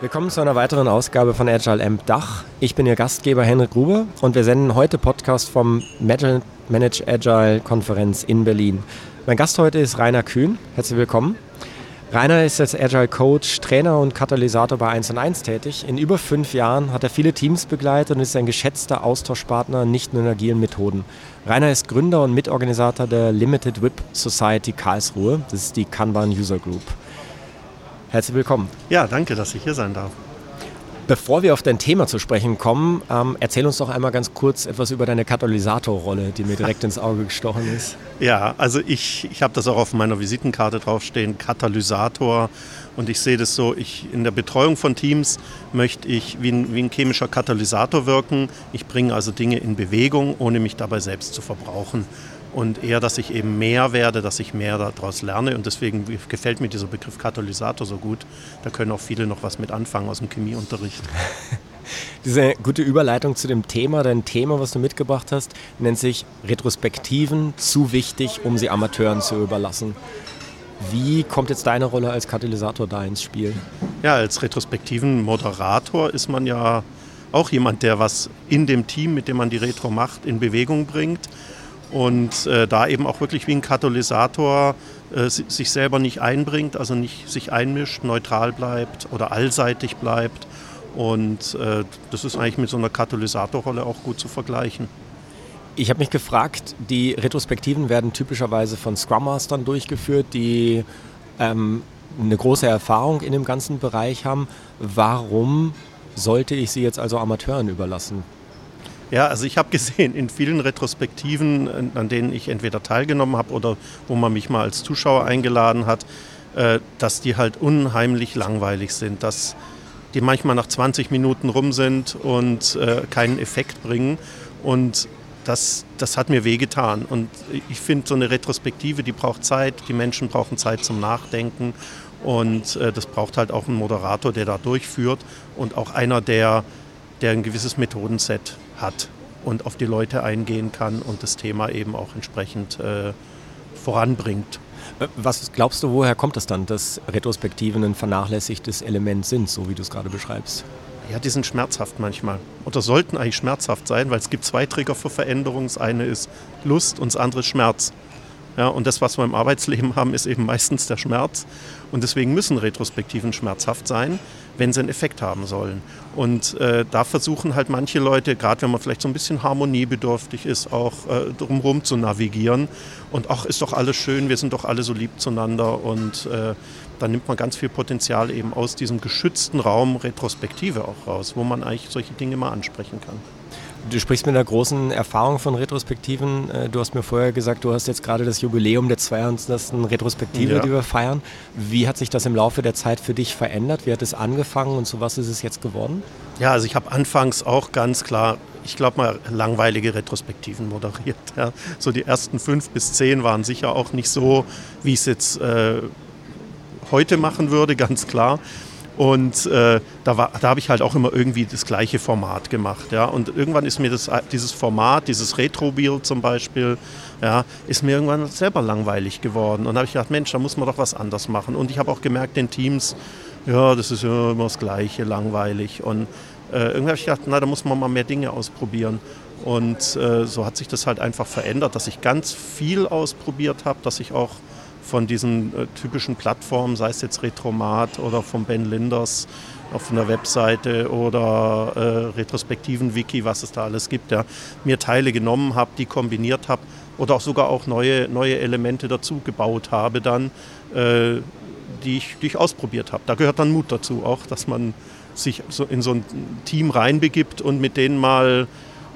Willkommen zu einer weiteren Ausgabe von Agile Amp Dach. Ich bin Ihr Gastgeber Henrik Gruber und wir senden heute Podcast vom Manage Agile Konferenz in Berlin. Mein Gast heute ist Rainer Kühn. Herzlich willkommen. Rainer ist als Agile Coach, Trainer und Katalysator bei 1 und 1 tätig. In über fünf Jahren hat er viele Teams begleitet und ist ein geschätzter Austauschpartner nicht nur in agilen Methoden. Rainer ist Gründer und Mitorganisator der Limited Whip Society Karlsruhe. Das ist die Kanban User Group. Herzlich willkommen. Ja, danke, dass ich hier sein darf. Bevor wir auf dein Thema zu sprechen kommen, ähm, erzähl uns doch einmal ganz kurz etwas über deine Katalysatorrolle, die mir direkt ins Auge gestochen ist. Ja, also ich, ich habe das auch auf meiner Visitenkarte draufstehen, Katalysator. Und ich sehe das so, ich, in der Betreuung von Teams möchte ich wie ein, wie ein chemischer Katalysator wirken. Ich bringe also Dinge in Bewegung, ohne mich dabei selbst zu verbrauchen und eher, dass ich eben mehr werde, dass ich mehr daraus lerne. Und deswegen gefällt mir dieser Begriff Katalysator so gut. Da können auch viele noch was mit anfangen aus dem Chemieunterricht. Diese gute Überleitung zu dem Thema, dein Thema, was du mitgebracht hast, nennt sich Retrospektiven zu wichtig, um sie Amateuren zu überlassen. Wie kommt jetzt deine Rolle als Katalysator da ins Spiel? Ja, als retrospektiven Moderator ist man ja auch jemand, der was in dem Team, mit dem man die Retro macht, in Bewegung bringt und äh, da eben auch wirklich wie ein Katalysator äh, sich selber nicht einbringt, also nicht sich einmischt, neutral bleibt oder allseitig bleibt. Und äh, das ist eigentlich mit so einer Katalysatorrolle auch gut zu vergleichen. Ich habe mich gefragt, die Retrospektiven werden typischerweise von Scrum Mastern durchgeführt, die ähm, eine große Erfahrung in dem ganzen Bereich haben. Warum sollte ich sie jetzt also Amateuren überlassen? Ja, also ich habe gesehen, in vielen Retrospektiven, an denen ich entweder teilgenommen habe oder wo man mich mal als Zuschauer eingeladen hat, äh, dass die halt unheimlich langweilig sind, dass die manchmal nach 20 Minuten rum sind und äh, keinen Effekt bringen. Und das, das hat mir wehgetan. Und ich finde, so eine Retrospektive, die braucht Zeit, die Menschen brauchen Zeit zum Nachdenken. Und äh, das braucht halt auch einen Moderator, der da durchführt und auch einer, der, der ein gewisses Methodenset hat und auf die Leute eingehen kann und das Thema eben auch entsprechend äh, voranbringt. Was glaubst du, woher kommt es dann, dass Retrospektiven ein vernachlässigtes Element sind, so wie du es gerade beschreibst? Ja, die sind schmerzhaft manchmal. Oder sollten eigentlich schmerzhaft sein, weil es gibt zwei Trigger für Veränderung. Das eine ist Lust und das andere ist Schmerz. Ja, und das, was wir im Arbeitsleben haben, ist eben meistens der Schmerz. Und deswegen müssen Retrospektiven schmerzhaft sein, wenn sie einen Effekt haben sollen. Und äh, da versuchen halt manche Leute, gerade wenn man vielleicht so ein bisschen harmoniebedürftig ist, auch äh, drumherum zu navigieren. Und ach, ist doch alles schön, wir sind doch alle so lieb zueinander. Und äh, dann nimmt man ganz viel Potenzial eben aus diesem geschützten Raum Retrospektive auch raus, wo man eigentlich solche Dinge mal ansprechen kann. Du sprichst mit einer großen Erfahrung von Retrospektiven. Äh, du hast mir vorher gesagt, du hast jetzt gerade das Jubiläum der 200. Retrospektive, ja. die wir feiern. Wie hat sich das im Laufe der Zeit für dich verändert? Wie hat es angefangen und zu was ist es jetzt geworden? Ja, also ich habe anfangs auch ganz klar, ich glaube mal, langweilige Retrospektiven moderiert. Ja. So die ersten fünf bis zehn waren sicher auch nicht so, wie ich es jetzt äh, heute machen würde, ganz klar. Und äh, da, da habe ich halt auch immer irgendwie das gleiche Format gemacht. Ja? Und irgendwann ist mir das, dieses Format, dieses Retro-Bild zum Beispiel, ja, ist mir irgendwann selber langweilig geworden. Und da habe ich gedacht, Mensch, da muss man doch was anders machen. Und ich habe auch gemerkt, den Teams, ja, das ist immer das Gleiche, langweilig. Und äh, irgendwie habe ich gedacht, na, da muss man mal mehr Dinge ausprobieren. Und äh, so hat sich das halt einfach verändert, dass ich ganz viel ausprobiert habe, dass ich auch von diesen äh, typischen Plattformen, sei es jetzt Retromat oder von Ben Linders auf einer Webseite oder äh, Retrospektiven Wiki, was es da alles gibt, ja, mir Teile genommen habe, die kombiniert habe oder auch sogar auch neue, neue Elemente dazu gebaut habe dann, äh, die, ich, die ich ausprobiert habe. Da gehört dann Mut dazu auch, dass man sich so in so ein Team reinbegibt und mit denen mal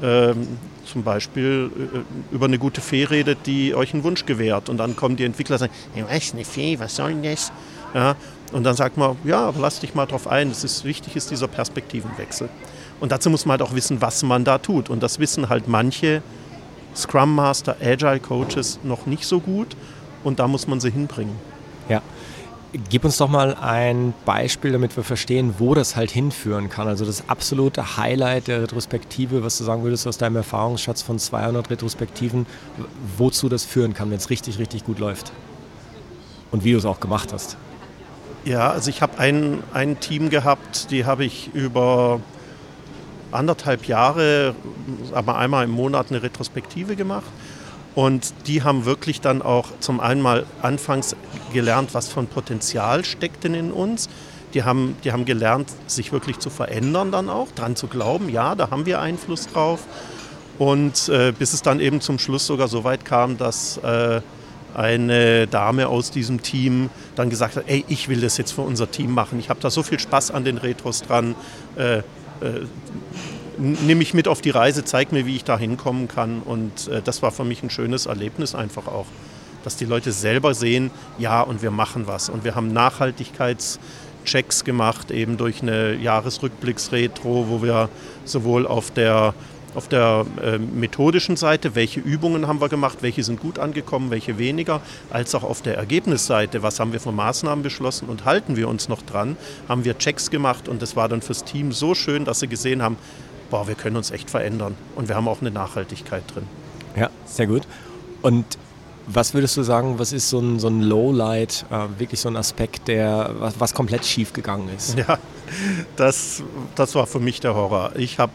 ähm, zum Beispiel äh, über eine gute Fee redet, die euch einen Wunsch gewährt. Und dann kommen die Entwickler und sagen, was, eine Fee, was soll denn das? Ja, und dann sagt man, ja, aber lass dich mal drauf ein. Es ist wichtig, ist dieser Perspektivenwechsel. Und dazu muss man halt auch wissen, was man da tut. Und das wissen halt manche Scrum Master, Agile Coaches noch nicht so gut und da muss man sie hinbringen. Ja. Gib uns doch mal ein Beispiel, damit wir verstehen, wo das halt hinführen kann. Also das absolute Highlight der Retrospektive, was du sagen würdest aus deinem Erfahrungsschatz von 200 Retrospektiven, wozu das führen kann, wenn es richtig, richtig gut läuft. Und wie du es auch gemacht hast. Ja, also ich habe ein, ein Team gehabt, die habe ich über anderthalb Jahre, aber einmal im Monat eine Retrospektive gemacht. Und die haben wirklich dann auch zum einen mal anfangs gelernt, was ein Potenzial steckt denn in uns. Die haben, die haben gelernt, sich wirklich zu verändern dann auch, dran zu glauben, ja, da haben wir Einfluss drauf. Und äh, bis es dann eben zum Schluss sogar so weit kam, dass äh, eine Dame aus diesem Team dann gesagt hat, ey, ich will das jetzt für unser Team machen. Ich habe da so viel Spaß an den Retros dran. Äh, äh, nimm mich mit auf die Reise, zeig mir, wie ich da hinkommen kann. Und äh, das war für mich ein schönes Erlebnis einfach auch, dass die Leute selber sehen, ja, und wir machen was. Und wir haben Nachhaltigkeitschecks gemacht, eben durch eine Jahresrückblicksretro, wo wir sowohl auf der auf der äh, methodischen Seite, welche Übungen haben wir gemacht, welche sind gut angekommen, welche weniger, als auch auf der Ergebnisseite, was haben wir für Maßnahmen beschlossen und halten wir uns noch dran, haben wir Checks gemacht und das war dann fürs Team so schön, dass sie gesehen haben, boah, wir können uns echt verändern und wir haben auch eine Nachhaltigkeit drin. Ja, sehr gut. Und was würdest du sagen, was ist so ein, so ein Lowlight, äh, wirklich so ein Aspekt, der was, was komplett schief gegangen ist? Ja, das, das war für mich der Horror. Ich habe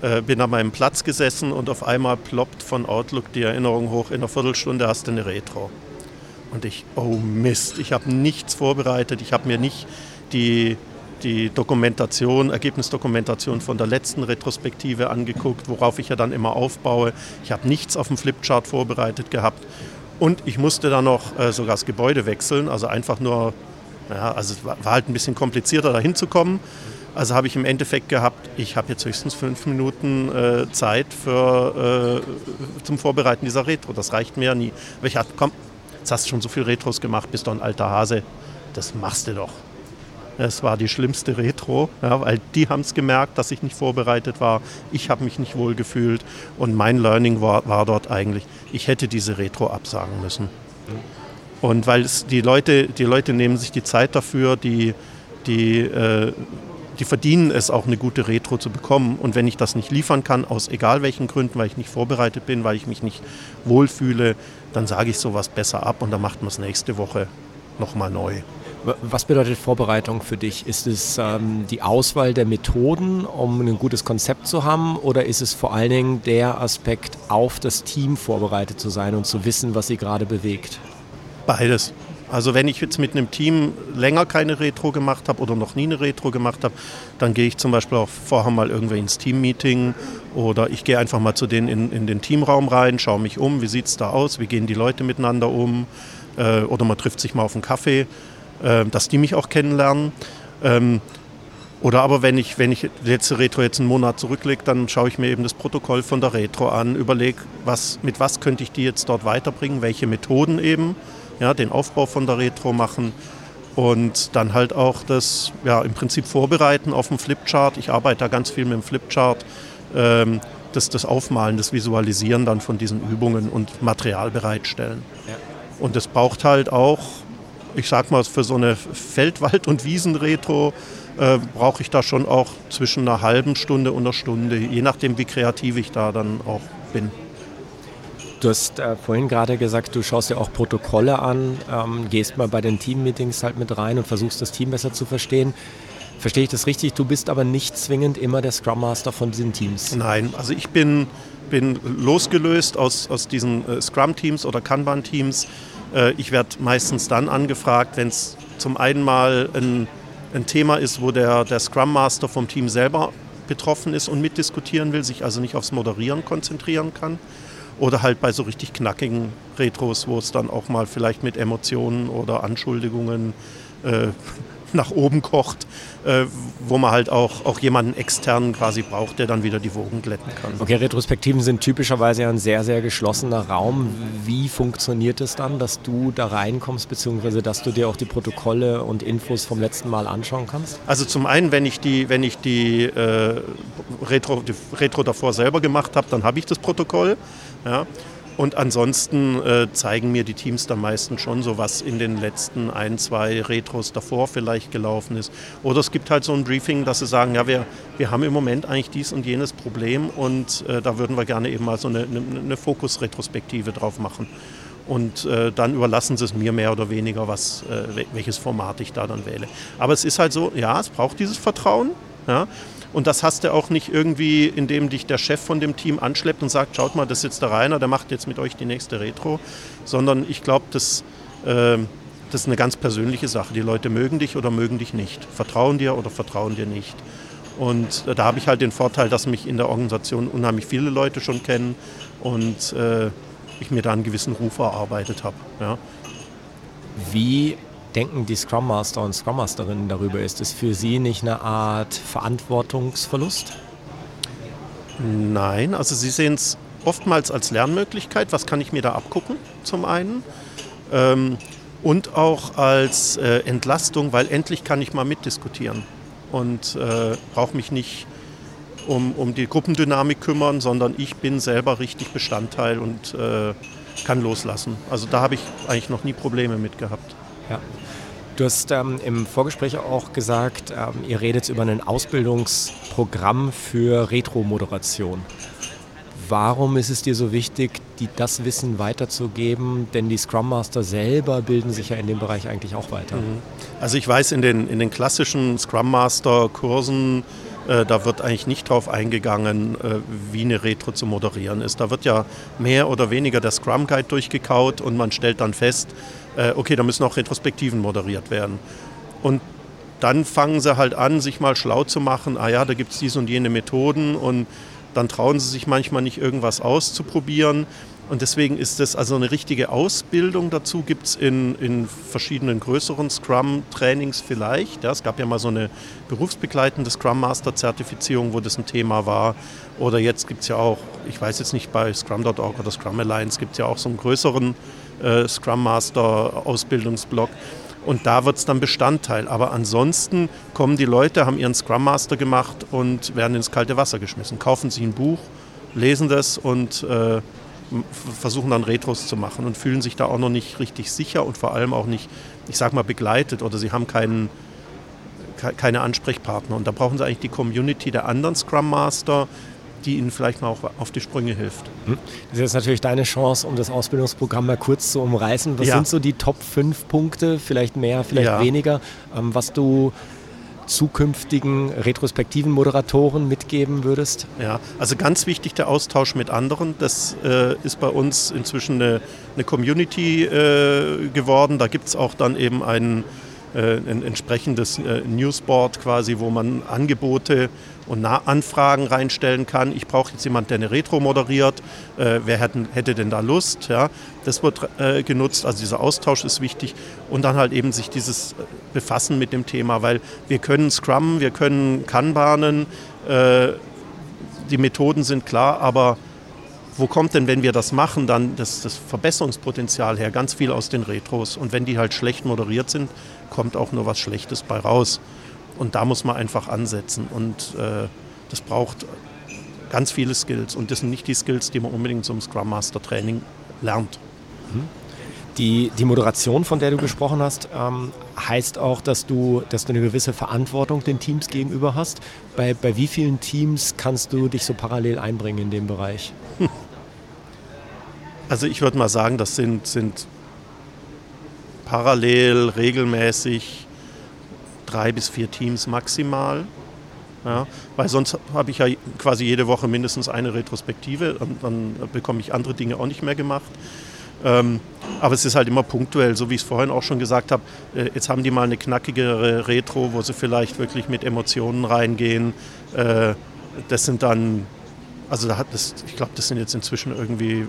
äh, bin an meinem Platz gesessen und auf einmal ploppt von Outlook die Erinnerung hoch, in einer Viertelstunde hast du eine Retro. Und ich, oh Mist, ich habe nichts vorbereitet, ich habe mir nicht die, die Dokumentation, Ergebnisdokumentation von der letzten Retrospektive angeguckt, worauf ich ja dann immer aufbaue. Ich habe nichts auf dem Flipchart vorbereitet gehabt. Und ich musste dann noch äh, sogar das Gebäude wechseln, also einfach nur, ja, also es war, war halt ein bisschen komplizierter da hinzukommen. Also habe ich im Endeffekt gehabt, ich habe jetzt höchstens fünf Minuten äh, Zeit für, äh, zum Vorbereiten dieser Retro. Das reicht mir ja nie. Aber ich dachte, komm, jetzt hast du schon so viele Retros gemacht, bist doch ein alter Hase. Das machst du doch. Es war die schlimmste Retro, ja, weil die haben es gemerkt, dass ich nicht vorbereitet war. Ich habe mich nicht wohl gefühlt. Und mein Learning war, war dort eigentlich, ich hätte diese Retro absagen müssen. Und weil es, die, Leute, die Leute nehmen sich die Zeit dafür, die, die äh, die verdienen es auch eine gute Retro zu bekommen. Und wenn ich das nicht liefern kann, aus egal welchen Gründen, weil ich nicht vorbereitet bin, weil ich mich nicht wohlfühle, dann sage ich sowas besser ab und dann macht man es nächste Woche nochmal neu. Was bedeutet Vorbereitung für dich? Ist es ähm, die Auswahl der Methoden, um ein gutes Konzept zu haben, oder ist es vor allen Dingen der Aspekt, auf das Team vorbereitet zu sein und zu wissen, was sie gerade bewegt? Beides. Also wenn ich jetzt mit einem Team länger keine Retro gemacht habe oder noch nie eine Retro gemacht habe, dann gehe ich zum Beispiel auch vorher mal irgendwie ins Teammeeting oder ich gehe einfach mal zu denen in, in den Teamraum rein, schaue mich um, wie sieht es da aus, wie gehen die Leute miteinander um äh, oder man trifft sich mal auf einen Kaffee, äh, dass die mich auch kennenlernen. Ähm, oder aber wenn ich, wenn ich letzte Retro jetzt einen Monat zurücklege, dann schaue ich mir eben das Protokoll von der Retro an, überlege, was, mit was könnte ich die jetzt dort weiterbringen, welche Methoden eben ja, den Aufbau von der Retro machen und dann halt auch das ja, im Prinzip vorbereiten auf dem Flipchart. Ich arbeite da ganz viel mit dem Flipchart. Ähm, das, das Aufmalen, das Visualisieren dann von diesen Übungen und Material bereitstellen. Ja. Und das braucht halt auch, ich sag mal, für so eine Feldwald- und Wiesenretro äh, brauche ich da schon auch zwischen einer halben Stunde und einer Stunde, je nachdem, wie kreativ ich da dann auch bin. Du hast äh, vorhin gerade gesagt, du schaust dir auch Protokolle an, ähm, gehst mal bei den Teammeetings halt mit rein und versuchst das Team besser zu verstehen. Verstehe ich das richtig? Du bist aber nicht zwingend immer der Scrum Master von diesen Teams. Nein, also ich bin, bin losgelöst aus, aus diesen äh, Scrum-Teams oder Kanban-Teams. Äh, ich werde meistens dann angefragt, wenn es zum einen mal ein, ein Thema ist, wo der, der Scrum Master vom Team selber betroffen ist und mitdiskutieren will, sich also nicht aufs Moderieren konzentrieren kann. Oder halt bei so richtig knackigen Retros, wo es dann auch mal vielleicht mit Emotionen oder Anschuldigungen äh, nach oben kocht, äh, wo man halt auch, auch jemanden externen quasi braucht, der dann wieder die Wogen glätten kann. Okay, Retrospektiven sind typischerweise ja ein sehr, sehr geschlossener Raum. Wie funktioniert es dann, dass du da reinkommst, beziehungsweise dass du dir auch die Protokolle und Infos vom letzten Mal anschauen kannst? Also zum einen, wenn ich die, wenn ich die, äh, Retro, die Retro davor selber gemacht habe, dann habe ich das Protokoll. Ja. Und ansonsten äh, zeigen mir die Teams dann meistens schon so, was in den letzten ein, zwei Retros davor vielleicht gelaufen ist. Oder es gibt halt so ein Briefing, dass sie sagen, ja, wir, wir haben im Moment eigentlich dies und jenes Problem und äh, da würden wir gerne eben mal so eine, eine, eine Fokus-Retrospektive drauf machen. Und äh, dann überlassen sie es mir mehr oder weniger, was, äh, welches Format ich da dann wähle. Aber es ist halt so, ja, es braucht dieses Vertrauen. Ja? Und das hast du auch nicht irgendwie, indem dich der Chef von dem Team anschleppt und sagt, schaut mal, das ist jetzt der Rainer, der macht jetzt mit euch die nächste Retro. Sondern ich glaube, das, äh, das ist eine ganz persönliche Sache. Die Leute mögen dich oder mögen dich nicht. Vertrauen dir oder vertrauen dir nicht. Und äh, da habe ich halt den Vorteil, dass mich in der Organisation unheimlich viele Leute schon kennen und äh, ich mir da einen gewissen Ruf erarbeitet habe. Ja. Wie denken die Scrum Master und Scrum Masterinnen darüber? Ist es für sie nicht eine Art Verantwortungsverlust? Nein, also sie sehen es oftmals als Lernmöglichkeit. Was kann ich mir da abgucken, zum einen? Ähm, und auch als äh, Entlastung, weil endlich kann ich mal mitdiskutieren und äh, brauche mich nicht um, um die Gruppendynamik kümmern, sondern ich bin selber richtig Bestandteil und äh, kann loslassen. Also da habe ich eigentlich noch nie Probleme mit gehabt. Ja. Du hast ähm, im Vorgespräch auch gesagt, ähm, ihr redet über ein Ausbildungsprogramm für Retro-Moderation. Warum ist es dir so wichtig, die, das Wissen weiterzugeben? Denn die Scrum Master selber bilden sich ja in dem Bereich eigentlich auch weiter. Mhm. Also ich weiß, in den, in den klassischen Scrum Master-Kursen, äh, da wird eigentlich nicht darauf eingegangen, äh, wie eine Retro zu moderieren ist. Da wird ja mehr oder weniger der Scrum Guide durchgekaut und man stellt dann fest, äh, okay, da müssen auch Retrospektiven moderiert werden. Und dann fangen sie halt an, sich mal schlau zu machen, ah ja, da gibt es diese und jene Methoden und dann trauen sie sich manchmal nicht irgendwas auszuprobieren. Und deswegen ist das also eine richtige Ausbildung dazu, gibt es in, in verschiedenen größeren Scrum-Trainings vielleicht. Ja, es gab ja mal so eine berufsbegleitende Scrum Master-Zertifizierung, wo das ein Thema war. Oder jetzt gibt es ja auch, ich weiß jetzt nicht, bei Scrum.org oder Scrum Alliance gibt es ja auch so einen größeren äh, Scrum Master Ausbildungsblock. Und da wird es dann Bestandteil. Aber ansonsten kommen die Leute, haben ihren Scrum Master gemacht und werden ins kalte Wasser geschmissen. Kaufen sich ein Buch, lesen das und äh, versuchen dann Retros zu machen und fühlen sich da auch noch nicht richtig sicher und vor allem auch nicht, ich sag mal, begleitet oder sie haben keinen, keine Ansprechpartner. Und da brauchen sie eigentlich die Community der anderen Scrum Master, die ihnen vielleicht mal auch auf die Sprünge hilft. Hm. Das ist jetzt natürlich deine Chance, um das Ausbildungsprogramm mal kurz zu umreißen. Was ja. sind so die Top 5 Punkte, vielleicht mehr, vielleicht ja. weniger, ähm, was du zukünftigen retrospektiven Moderatoren mitgeben würdest? Ja, also ganz wichtig der Austausch mit anderen. Das äh, ist bei uns inzwischen eine, eine Community äh, geworden. Da gibt es auch dann eben einen äh, ein entsprechendes äh, Newsboard quasi, wo man Angebote und Anfragen reinstellen kann. Ich brauche jetzt jemanden, der eine Retro moderiert. Äh, wer hätte, hätte, denn da Lust? Ja, das wird äh, genutzt. Also dieser Austausch ist wichtig. Und dann halt eben sich dieses Befassen mit dem Thema, weil wir können Scrum, wir können Kanbanen, äh, die Methoden sind klar, aber wo kommt denn, wenn wir das machen, dann das, das, Verbesserungspotenzial her? Ganz viel aus den Retros. Und wenn die halt schlecht moderiert sind, kommt auch nur was Schlechtes bei raus. Und da muss man einfach ansetzen. Und äh, das braucht ganz viele Skills. Und das sind nicht die Skills, die man unbedingt zum Scrum Master Training lernt. Mhm. Die, die Moderation, von der du gesprochen hast, ähm, heißt auch, dass du, dass du eine gewisse Verantwortung den Teams gegenüber hast. Bei, bei wie vielen Teams kannst du dich so parallel einbringen in dem Bereich? Also ich würde mal sagen, das sind, sind parallel regelmäßig drei bis vier Teams maximal. Ja, weil sonst habe ich ja quasi jede Woche mindestens eine Retrospektive und dann bekomme ich andere Dinge auch nicht mehr gemacht. Ähm, aber es ist halt immer punktuell, so wie ich es vorhin auch schon gesagt habe. Äh, jetzt haben die mal eine knackigere Retro, wo sie vielleicht wirklich mit Emotionen reingehen. Äh, das sind dann, also da hat das, ich glaube, das sind jetzt inzwischen irgendwie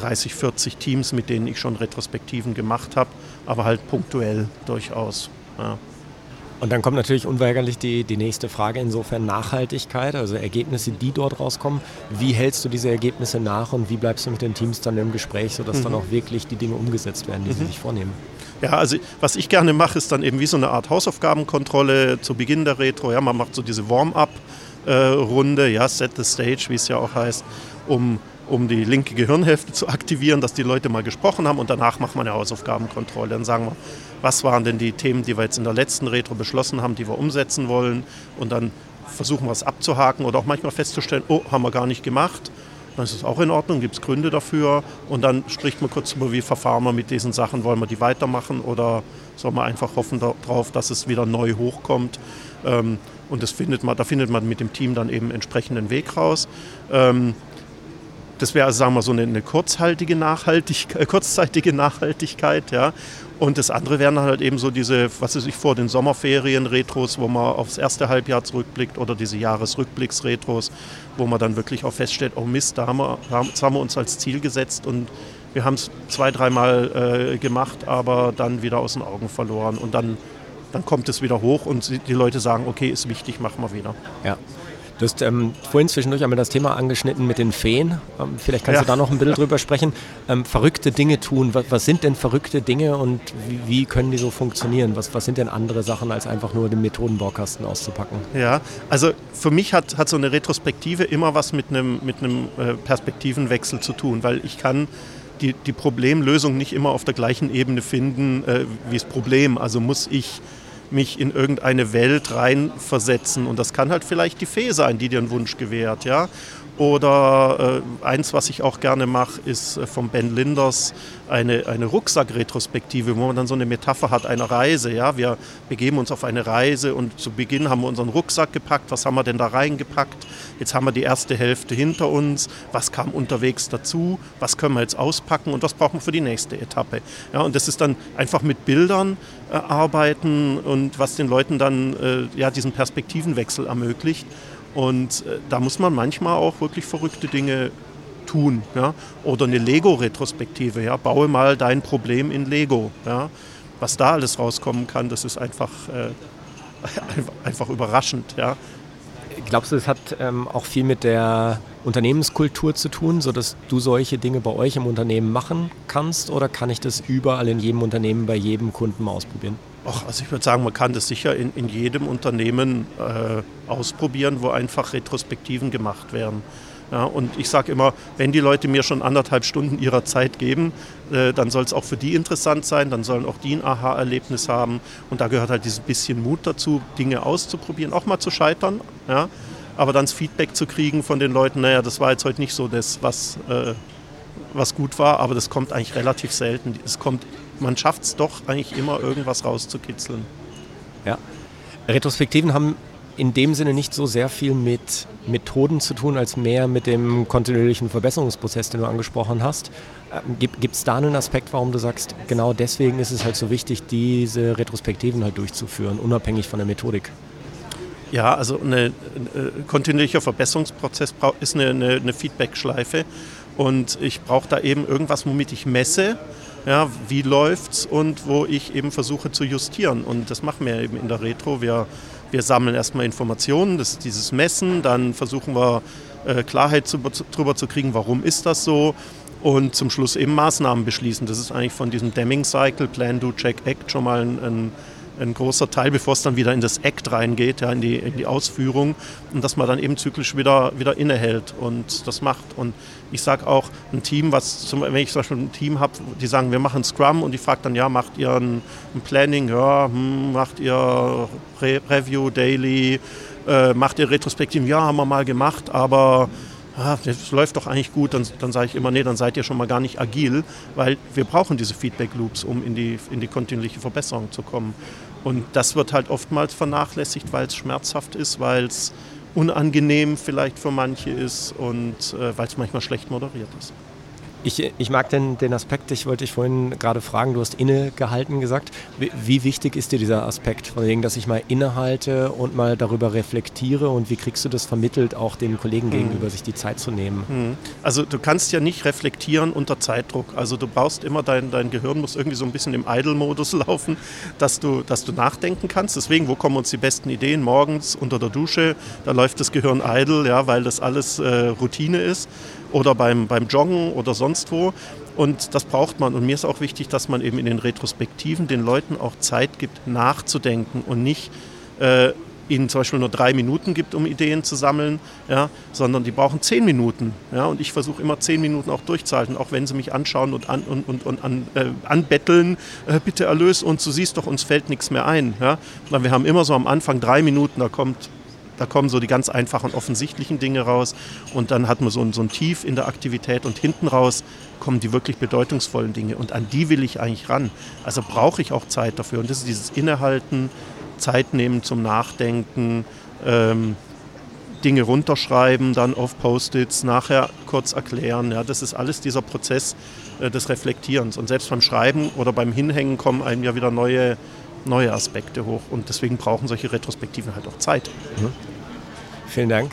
30, 40 Teams, mit denen ich schon Retrospektiven gemacht habe, aber halt punktuell durchaus. Ja. Und dann kommt natürlich unweigerlich die, die nächste Frage, insofern Nachhaltigkeit, also Ergebnisse, die dort rauskommen. Wie hältst du diese Ergebnisse nach und wie bleibst du mit den Teams dann im Gespräch, sodass mhm. dann auch wirklich die Dinge umgesetzt werden, die mhm. sie sich vornehmen? Ja, also was ich gerne mache, ist dann eben wie so eine Art Hausaufgabenkontrolle zu Beginn der Retro. Ja, man macht so diese Warm-up-Runde, ja, Set the Stage, wie es ja auch heißt, um um die linke Gehirnhälfte zu aktivieren, dass die Leute mal gesprochen haben und danach macht man eine Hausaufgabenkontrolle. Dann sagen wir, was waren denn die Themen, die wir jetzt in der letzten Retro beschlossen haben, die wir umsetzen wollen und dann versuchen wir es abzuhaken oder auch manchmal festzustellen, oh, haben wir gar nicht gemacht. Dann ist es auch in Ordnung, gibt es Gründe dafür und dann spricht man kurz über, wie verfahren wir mit diesen Sachen, wollen wir die weitermachen oder soll man einfach hoffen darauf, dass es wieder neu hochkommt. Ähm, und das findet man, da findet man mit dem Team dann eben entsprechenden Weg raus. Das wäre, also, sagen wir so, eine, eine kurzhaltige Nachhaltigkeit, äh, kurzzeitige Nachhaltigkeit, ja. Und das andere wären halt eben so diese, was weiß ich, vor den Sommerferien Retros, wo man aufs erste Halbjahr zurückblickt oder diese Jahresrückblicks-Retros, wo man dann wirklich auch feststellt, oh Mist, da haben wir, das haben wir uns als Ziel gesetzt und wir haben es zwei, dreimal äh, gemacht, aber dann wieder aus den Augen verloren und dann, dann kommt es wieder hoch und die Leute sagen, okay, ist wichtig, machen wir wieder. Ja. Du hast ähm, vorhin zwischendurch einmal das Thema angeschnitten mit den Feen. Ähm, vielleicht kannst ja. du da noch ein bisschen drüber sprechen. Ähm, verrückte Dinge tun. Was, was, sind denn verrückte Dinge und wie, wie, können die so funktionieren? Was, was sind denn andere Sachen, als einfach nur den Methodenbaukasten auszupacken? Ja, also für mich hat, hat so eine Retrospektive immer was mit einem, mit einem äh, Perspektivenwechsel zu tun, weil ich kann die, die Problemlösung nicht immer auf der gleichen Ebene finden äh, wie das Problem. Also muss ich mich in irgendeine Welt reinversetzen. Und das kann halt vielleicht die Fee sein, die dir einen Wunsch gewährt. Ja? Oder äh, eins, was ich auch gerne mache, ist äh, von Ben Linders eine, eine Rucksackretrospektive, wo man dann so eine Metapher hat einer Reise. Ja? Wir begeben uns auf eine Reise und zu Beginn haben wir unseren Rucksack gepackt. Was haben wir denn da reingepackt? Jetzt haben wir die erste Hälfte hinter uns. Was kam unterwegs dazu? Was können wir jetzt auspacken und was brauchen wir für die nächste Etappe? Ja, und das ist dann einfach mit Bildern äh, arbeiten und was den Leuten dann äh, ja, diesen Perspektivenwechsel ermöglicht. Und äh, da muss man manchmal auch wirklich verrückte Dinge tun. Ja? Oder eine Lego-Retrospektive. Ja? Baue mal dein Problem in Lego. Ja? Was da alles rauskommen kann, das ist einfach, äh, einfach überraschend. Ja? Glaubst du, es hat ähm, auch viel mit der Unternehmenskultur zu tun, sodass du solche Dinge bei euch im Unternehmen machen kannst? Oder kann ich das überall in jedem Unternehmen bei jedem Kunden mal ausprobieren? Ach, also ich würde sagen, man kann das sicher in, in jedem Unternehmen äh, ausprobieren, wo einfach Retrospektiven gemacht werden. Ja, und ich sage immer, wenn die Leute mir schon anderthalb Stunden ihrer Zeit geben, äh, dann soll es auch für die interessant sein, dann sollen auch die ein Aha-Erlebnis haben. Und da gehört halt dieses bisschen Mut dazu, Dinge auszuprobieren, auch mal zu scheitern. Ja, aber dann das Feedback zu kriegen von den Leuten, naja, das war jetzt heute nicht so das, was, äh, was gut war, aber das kommt eigentlich relativ selten. Es kommt man schafft es doch eigentlich immer, irgendwas rauszukitzeln. Ja. Retrospektiven haben in dem Sinne nicht so sehr viel mit Methoden zu tun, als mehr mit dem kontinuierlichen Verbesserungsprozess, den du angesprochen hast. Ähm, Gibt es da einen Aspekt, warum du sagst, genau deswegen ist es halt so wichtig, diese Retrospektiven halt durchzuführen, unabhängig von der Methodik? Ja, also ein äh, kontinuierlicher Verbesserungsprozess ist eine, eine, eine Feedback-Schleife und ich brauche da eben irgendwas, womit ich messe, ja, wie läuft's und wo ich eben versuche zu justieren. Und das machen wir eben in der Retro. Wir, wir sammeln erstmal Informationen, das ist dieses Messen, dann versuchen wir äh, Klarheit zu, darüber zu kriegen, warum ist das so und zum Schluss eben Maßnahmen beschließen. Das ist eigentlich von diesem Deming-Cycle, Plan, Do, Check, Act schon mal ein, ein ein großer Teil, bevor es dann wieder in das Act reingeht, ja, in, die, in die Ausführung und dass man dann eben zyklisch wieder, wieder innehält und das macht. Und ich sage auch, ein Team, was zum, wenn ich zum Beispiel ein Team habe, die sagen, wir machen Scrum und ich frage dann, ja, macht ihr ein, ein Planning, ja, hm, macht ihr Re Review, Daily, äh, macht ihr Retrospektiven, ja, haben wir mal gemacht, aber ah, das läuft doch eigentlich gut, dann, dann sage ich immer, nee, dann seid ihr schon mal gar nicht agil, weil wir brauchen diese Feedback-Loops, um in die, in die kontinuierliche Verbesserung zu kommen. Und das wird halt oftmals vernachlässigt, weil es schmerzhaft ist, weil es unangenehm vielleicht für manche ist und äh, weil es manchmal schlecht moderiert ist. Ich, ich mag den, den Aspekt, ich wollte dich vorhin gerade fragen, du hast innegehalten gesagt. Wie, wie, wichtig ist dir dieser Aspekt, von wegen, dass ich mal innehalte und mal darüber reflektiere und wie kriegst du das vermittelt, auch den Kollegen mhm. gegenüber, sich die Zeit zu nehmen? Mhm. Also du kannst ja nicht reflektieren unter Zeitdruck. Also du brauchst immer, dein, dein Gehirn muss irgendwie so ein bisschen im Idle-Modus laufen, dass du, dass du nachdenken kannst. Deswegen, wo kommen uns die besten Ideen? Morgens unter der Dusche, da läuft das Gehirn idle, ja, weil das alles äh, Routine ist oder beim, beim Joggen oder sonst wo. Und das braucht man. Und mir ist auch wichtig, dass man eben in den Retrospektiven den Leuten auch Zeit gibt, nachzudenken und nicht äh, ihnen zum Beispiel nur drei Minuten gibt, um Ideen zu sammeln, ja, sondern die brauchen zehn Minuten. Ja, und ich versuche immer zehn Minuten auch durchzuhalten, auch wenn sie mich anschauen und, an, und, und, und an, äh, anbetteln, äh, bitte erlöse uns, du siehst doch, uns fällt nichts mehr ein. Ja. Wir haben immer so am Anfang drei Minuten, da kommt da kommen so die ganz einfachen, offensichtlichen Dinge raus und dann hat man so ein, so ein Tief in der Aktivität und hinten raus kommen die wirklich bedeutungsvollen Dinge und an die will ich eigentlich ran. Also brauche ich auch Zeit dafür und das ist dieses Innehalten, Zeit nehmen zum Nachdenken, ähm, Dinge runterschreiben, dann auf Post-its, nachher kurz erklären. Ja, das ist alles dieser Prozess äh, des Reflektierens. Und selbst beim Schreiben oder beim Hinhängen kommen einem ja wieder neue, neue Aspekte hoch. Und deswegen brauchen solche Retrospektiven halt auch Zeit. Mhm. Vielen Dank.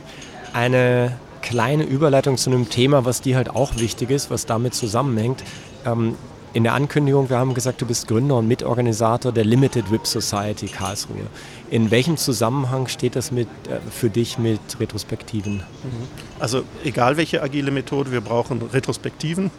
Eine kleine Überleitung zu einem Thema, was dir halt auch wichtig ist, was damit zusammenhängt. Ähm, in der Ankündigung, wir haben gesagt, du bist Gründer und Mitorganisator der Limited Whip Society Karlsruhe. In welchem Zusammenhang steht das mit, äh, für dich mit Retrospektiven? Mhm. Also egal welche agile Methode, wir brauchen Retrospektiven.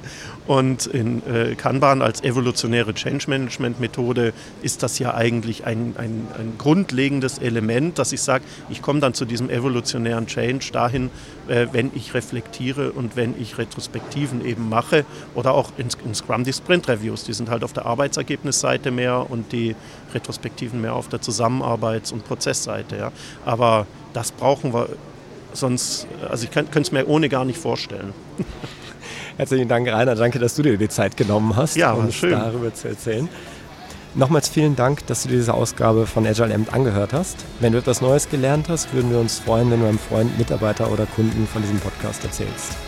Und in äh, Kanban als evolutionäre Change Management Methode ist das ja eigentlich ein, ein, ein grundlegendes Element, dass ich sage, ich komme dann zu diesem evolutionären Change dahin, äh, wenn ich reflektiere und wenn ich Retrospektiven eben mache oder auch in, in Scrum die Sprint Reviews, die sind halt auf der Arbeitsergebnisseite mehr und die Retrospektiven mehr auf der Zusammenarbeits- und Prozessseite. Ja. Aber das brauchen wir sonst, also ich könnte es mir ohne gar nicht vorstellen. Herzlichen Dank, Rainer. Danke, dass du dir die Zeit genommen hast, ja, um schön. darüber zu erzählen. Nochmals vielen Dank, dass du dir diese Ausgabe von Agile Amt angehört hast. Wenn du etwas Neues gelernt hast, würden wir uns freuen, wenn du einem Freund, Mitarbeiter oder Kunden von diesem Podcast erzählst.